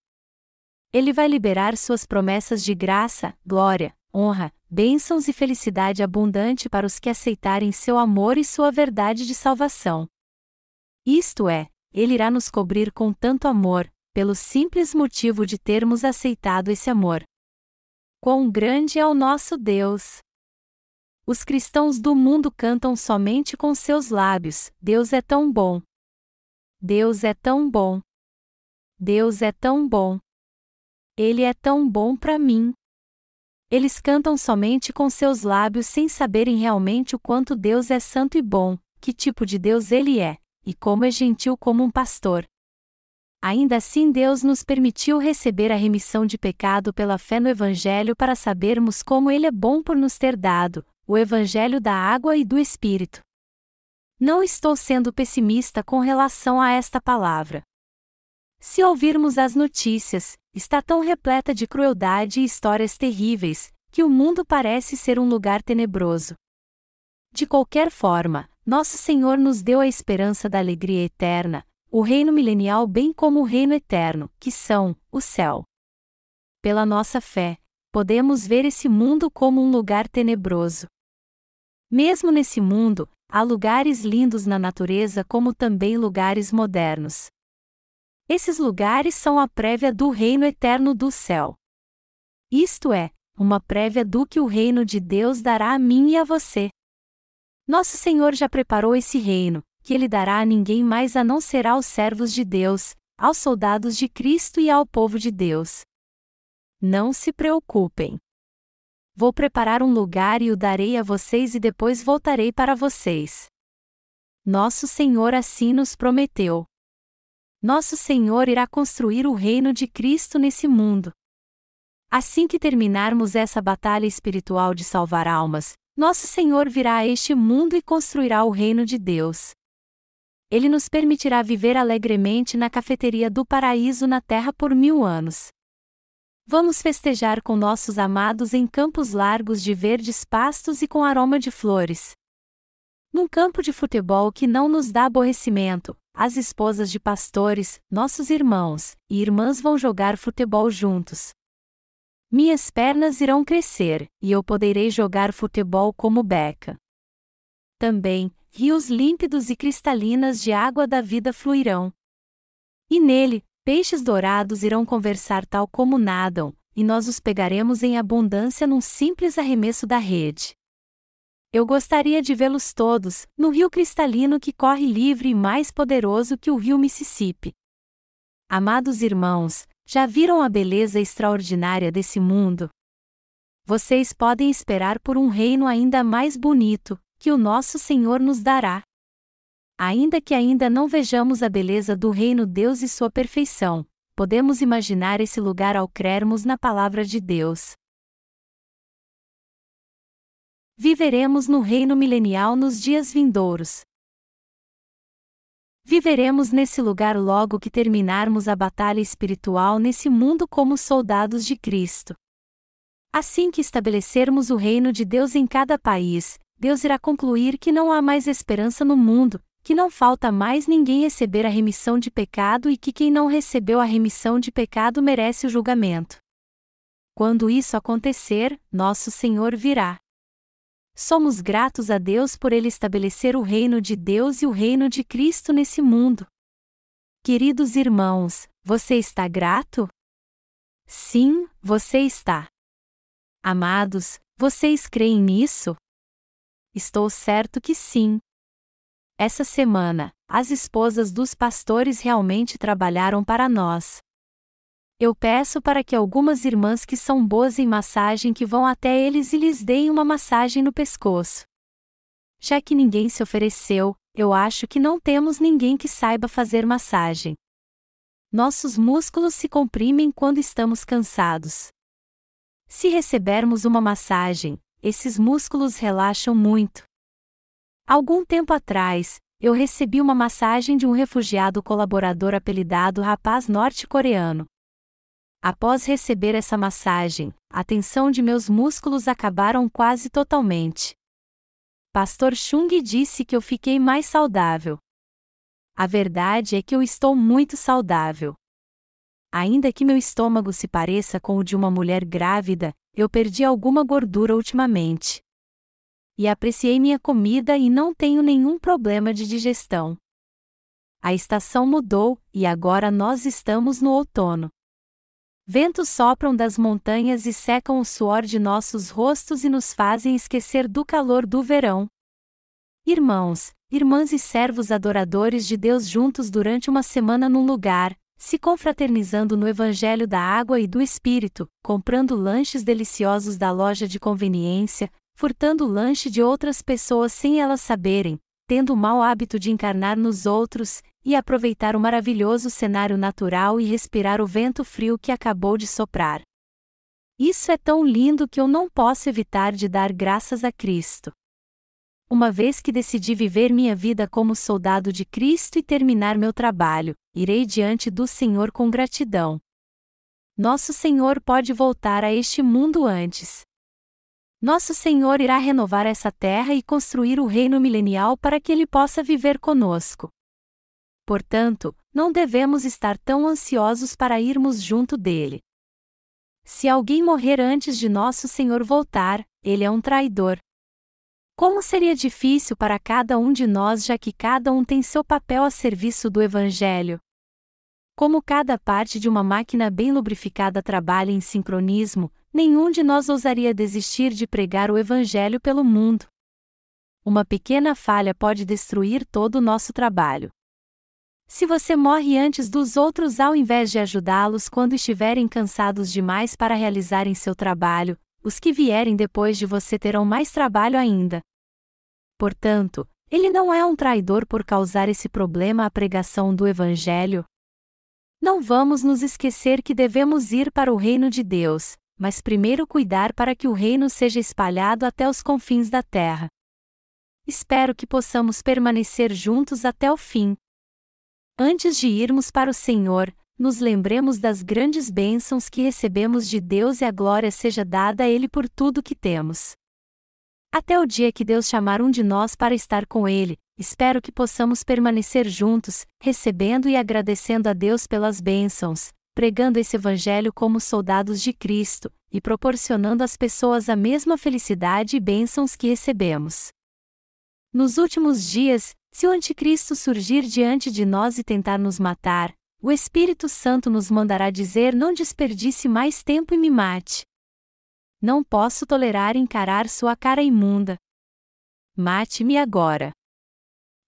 Ele vai liberar suas promessas de graça, glória, honra, bênçãos e felicidade abundante para os que aceitarem seu amor e sua verdade de salvação. Isto é, Ele irá nos cobrir com tanto amor, pelo simples motivo de termos aceitado esse amor. Quão grande é o nosso Deus! Os cristãos do mundo cantam somente com seus lábios: Deus é tão bom. Deus é tão bom. Deus é tão bom. Ele é tão bom para mim. Eles cantam somente com seus lábios sem saberem realmente o quanto Deus é santo e bom, que tipo de Deus ele é, e como é gentil como um pastor. Ainda assim, Deus nos permitiu receber a remissão de pecado pela fé no Evangelho para sabermos como Ele é bom por nos ter dado, o Evangelho da água e do Espírito. Não estou sendo pessimista com relação a esta palavra. Se ouvirmos as notícias, está tão repleta de crueldade e histórias terríveis, que o mundo parece ser um lugar tenebroso. De qualquer forma, nosso Senhor nos deu a esperança da alegria eterna, o reino milenial bem como o reino eterno, que são o céu. Pela nossa fé, podemos ver esse mundo como um lugar tenebroso. Mesmo nesse mundo, há lugares lindos na natureza como também lugares modernos. Esses lugares são a prévia do reino eterno do céu. Isto é, uma prévia do que o reino de Deus dará a mim e a você. Nosso Senhor já preparou esse reino, que ele dará a ninguém mais a não ser aos servos de Deus, aos soldados de Cristo e ao povo de Deus. Não se preocupem. Vou preparar um lugar e o darei a vocês e depois voltarei para vocês. Nosso Senhor assim nos prometeu. Nosso Senhor irá construir o reino de Cristo nesse mundo. Assim que terminarmos essa batalha espiritual de salvar almas, nosso Senhor virá a este mundo e construirá o reino de Deus. Ele nos permitirá viver alegremente na cafeteria do paraíso na terra por mil anos. Vamos festejar com nossos amados em campos largos de verdes pastos e com aroma de flores. Num campo de futebol que não nos dá aborrecimento, as esposas de pastores, nossos irmãos e irmãs vão jogar futebol juntos. Minhas pernas irão crescer, e eu poderei jogar futebol como Beca. Também, rios límpidos e cristalinas de água da vida fluirão. E nele, Peixes dourados irão conversar tal como nadam, e nós os pegaremos em abundância num simples arremesso da rede. Eu gostaria de vê-los todos, no rio cristalino que corre livre e mais poderoso que o rio Mississippi. Amados irmãos, já viram a beleza extraordinária desse mundo? Vocês podem esperar por um reino ainda mais bonito, que o nosso Senhor nos dará. Ainda que ainda não vejamos a beleza do reino Deus e sua perfeição, podemos imaginar esse lugar ao crermos na palavra de Deus. Viveremos no reino milenial nos dias vindouros. Viveremos nesse lugar logo que terminarmos a batalha espiritual nesse mundo como soldados de Cristo. Assim que estabelecermos o reino de Deus em cada país, Deus irá concluir que não há mais esperança no mundo, que não falta mais ninguém receber a remissão de pecado e que quem não recebeu a remissão de pecado merece o julgamento. Quando isso acontecer, nosso Senhor virá. Somos gratos a Deus por ele estabelecer o reino de Deus e o reino de Cristo nesse mundo. Queridos irmãos, você está grato? Sim, você está. Amados, vocês creem nisso? Estou certo que sim. Essa semana, as esposas dos pastores realmente trabalharam para nós. Eu peço para que algumas irmãs que são boas em massagem que vão até eles e lhes deem uma massagem no pescoço. Já que ninguém se ofereceu, eu acho que não temos ninguém que saiba fazer massagem. Nossos músculos se comprimem quando estamos cansados. Se recebermos uma massagem, esses músculos relaxam muito. Algum tempo atrás, eu recebi uma massagem de um refugiado colaborador apelidado Rapaz Norte-Coreano. Após receber essa massagem, a tensão de meus músculos acabaram quase totalmente. Pastor Chung disse que eu fiquei mais saudável. A verdade é que eu estou muito saudável. Ainda que meu estômago se pareça com o de uma mulher grávida, eu perdi alguma gordura ultimamente. E apreciei minha comida e não tenho nenhum problema de digestão. A estação mudou e agora nós estamos no outono. Ventos sopram das montanhas e secam o suor de nossos rostos e nos fazem esquecer do calor do verão. Irmãos, irmãs e servos adoradores de Deus juntos durante uma semana num lugar, se confraternizando no Evangelho da Água e do Espírito, comprando lanches deliciosos da loja de conveniência, furtando o lanche de outras pessoas sem elas saberem, tendo o mau hábito de encarnar nos outros, e aproveitar o maravilhoso cenário natural e respirar o vento frio que acabou de soprar. Isso é tão lindo que eu não posso evitar de dar graças a Cristo. Uma vez que decidi viver minha vida como soldado de Cristo e terminar meu trabalho, irei diante do Senhor com gratidão. Nosso Senhor pode voltar a este mundo antes. Nosso Senhor irá renovar essa terra e construir o reino milenial para que ele possa viver conosco. Portanto, não devemos estar tão ansiosos para irmos junto dele. Se alguém morrer antes de nosso Senhor voltar, ele é um traidor, como seria difícil para cada um de nós, já que cada um tem seu papel a serviço do Evangelho. Como cada parte de uma máquina bem lubrificada trabalha em sincronismo, nenhum de nós ousaria desistir de pregar o Evangelho pelo mundo. Uma pequena falha pode destruir todo o nosso trabalho. Se você morre antes dos outros ao invés de ajudá-los quando estiverem cansados demais para realizarem seu trabalho, os que vierem depois de você terão mais trabalho ainda. Portanto, ele não é um traidor por causar esse problema à pregação do Evangelho. Não vamos nos esquecer que devemos ir para o reino de Deus, mas primeiro cuidar para que o reino seja espalhado até os confins da terra. Espero que possamos permanecer juntos até o fim. Antes de irmos para o Senhor, nos lembremos das grandes bênçãos que recebemos de Deus e a glória seja dada a Ele por tudo que temos. Até o dia que Deus chamar um de nós para estar com Ele, espero que possamos permanecer juntos, recebendo e agradecendo a Deus pelas bênçãos, pregando esse Evangelho como soldados de Cristo, e proporcionando às pessoas a mesma felicidade e bênçãos que recebemos. Nos últimos dias, se o Anticristo surgir diante de nós e tentar nos matar, o Espírito Santo nos mandará dizer: Não desperdice mais tempo e me mate. Não posso tolerar encarar sua cara imunda. Mate-me agora.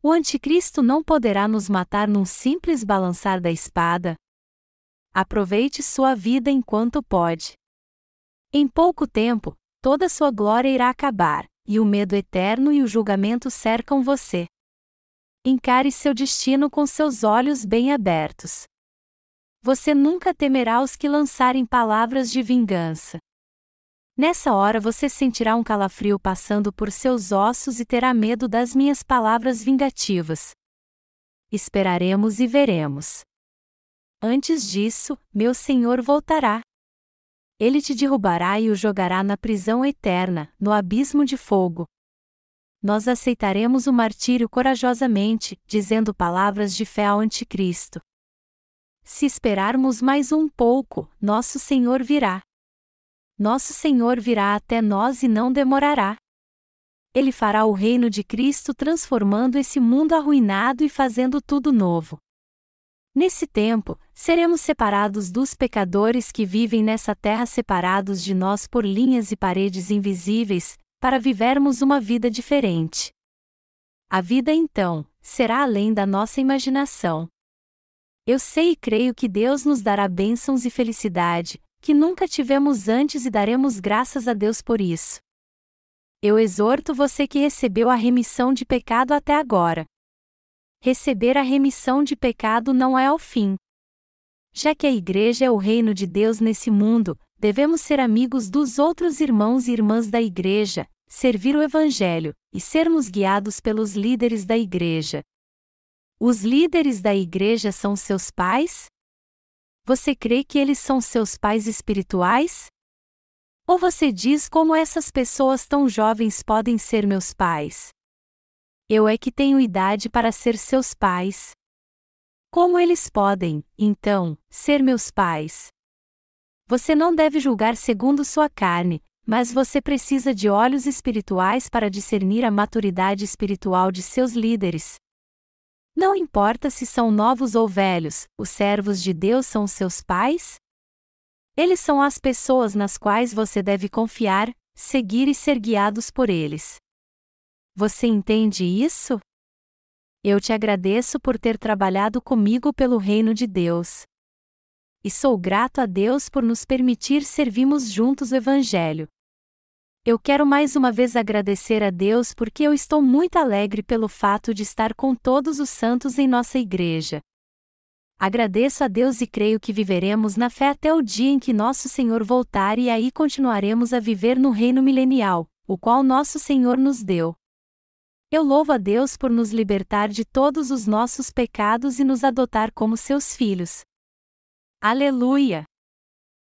O Anticristo não poderá nos matar num simples balançar da espada. Aproveite sua vida enquanto pode. Em pouco tempo, toda sua glória irá acabar, e o medo eterno e o julgamento cercam você. Encare seu destino com seus olhos bem abertos. Você nunca temerá os que lançarem palavras de vingança. Nessa hora você sentirá um calafrio passando por seus ossos e terá medo das minhas palavras vingativas. Esperaremos e veremos. Antes disso, meu Senhor voltará. Ele te derrubará e o jogará na prisão eterna, no abismo de fogo, nós aceitaremos o martírio corajosamente, dizendo palavras de fé ao Anticristo. Se esperarmos mais um pouco, nosso Senhor virá. Nosso Senhor virá até nós e não demorará. Ele fará o reino de Cristo transformando esse mundo arruinado e fazendo tudo novo. Nesse tempo, seremos separados dos pecadores que vivem nessa terra separados de nós por linhas e paredes invisíveis, para vivermos uma vida diferente. A vida então, será além da nossa imaginação. Eu sei e creio que Deus nos dará bênçãos e felicidade, que nunca tivemos antes e daremos graças a Deus por isso. Eu exorto você que recebeu a remissão de pecado até agora. Receber a remissão de pecado não é o fim. Já que a Igreja é o reino de Deus nesse mundo, devemos ser amigos dos outros irmãos e irmãs da Igreja, servir o Evangelho e sermos guiados pelos líderes da Igreja. Os líderes da Igreja são seus pais? Você crê que eles são seus pais espirituais? Ou você diz como essas pessoas tão jovens podem ser meus pais? Eu é que tenho idade para ser seus pais. Como eles podem, então, ser meus pais? Você não deve julgar segundo sua carne, mas você precisa de olhos espirituais para discernir a maturidade espiritual de seus líderes. Não importa se são novos ou velhos, os servos de Deus são seus pais? Eles são as pessoas nas quais você deve confiar, seguir e ser guiados por eles. Você entende isso? Eu te agradeço por ter trabalhado comigo pelo reino de Deus. E sou grato a Deus por nos permitir servirmos juntos o Evangelho. Eu quero mais uma vez agradecer a Deus porque eu estou muito alegre pelo fato de estar com todos os santos em nossa igreja. Agradeço a Deus e creio que viveremos na fé até o dia em que nosso Senhor voltar e aí continuaremos a viver no reino milenial, o qual nosso Senhor nos deu. Eu louvo a Deus por nos libertar de todos os nossos pecados e nos adotar como seus filhos. Aleluia!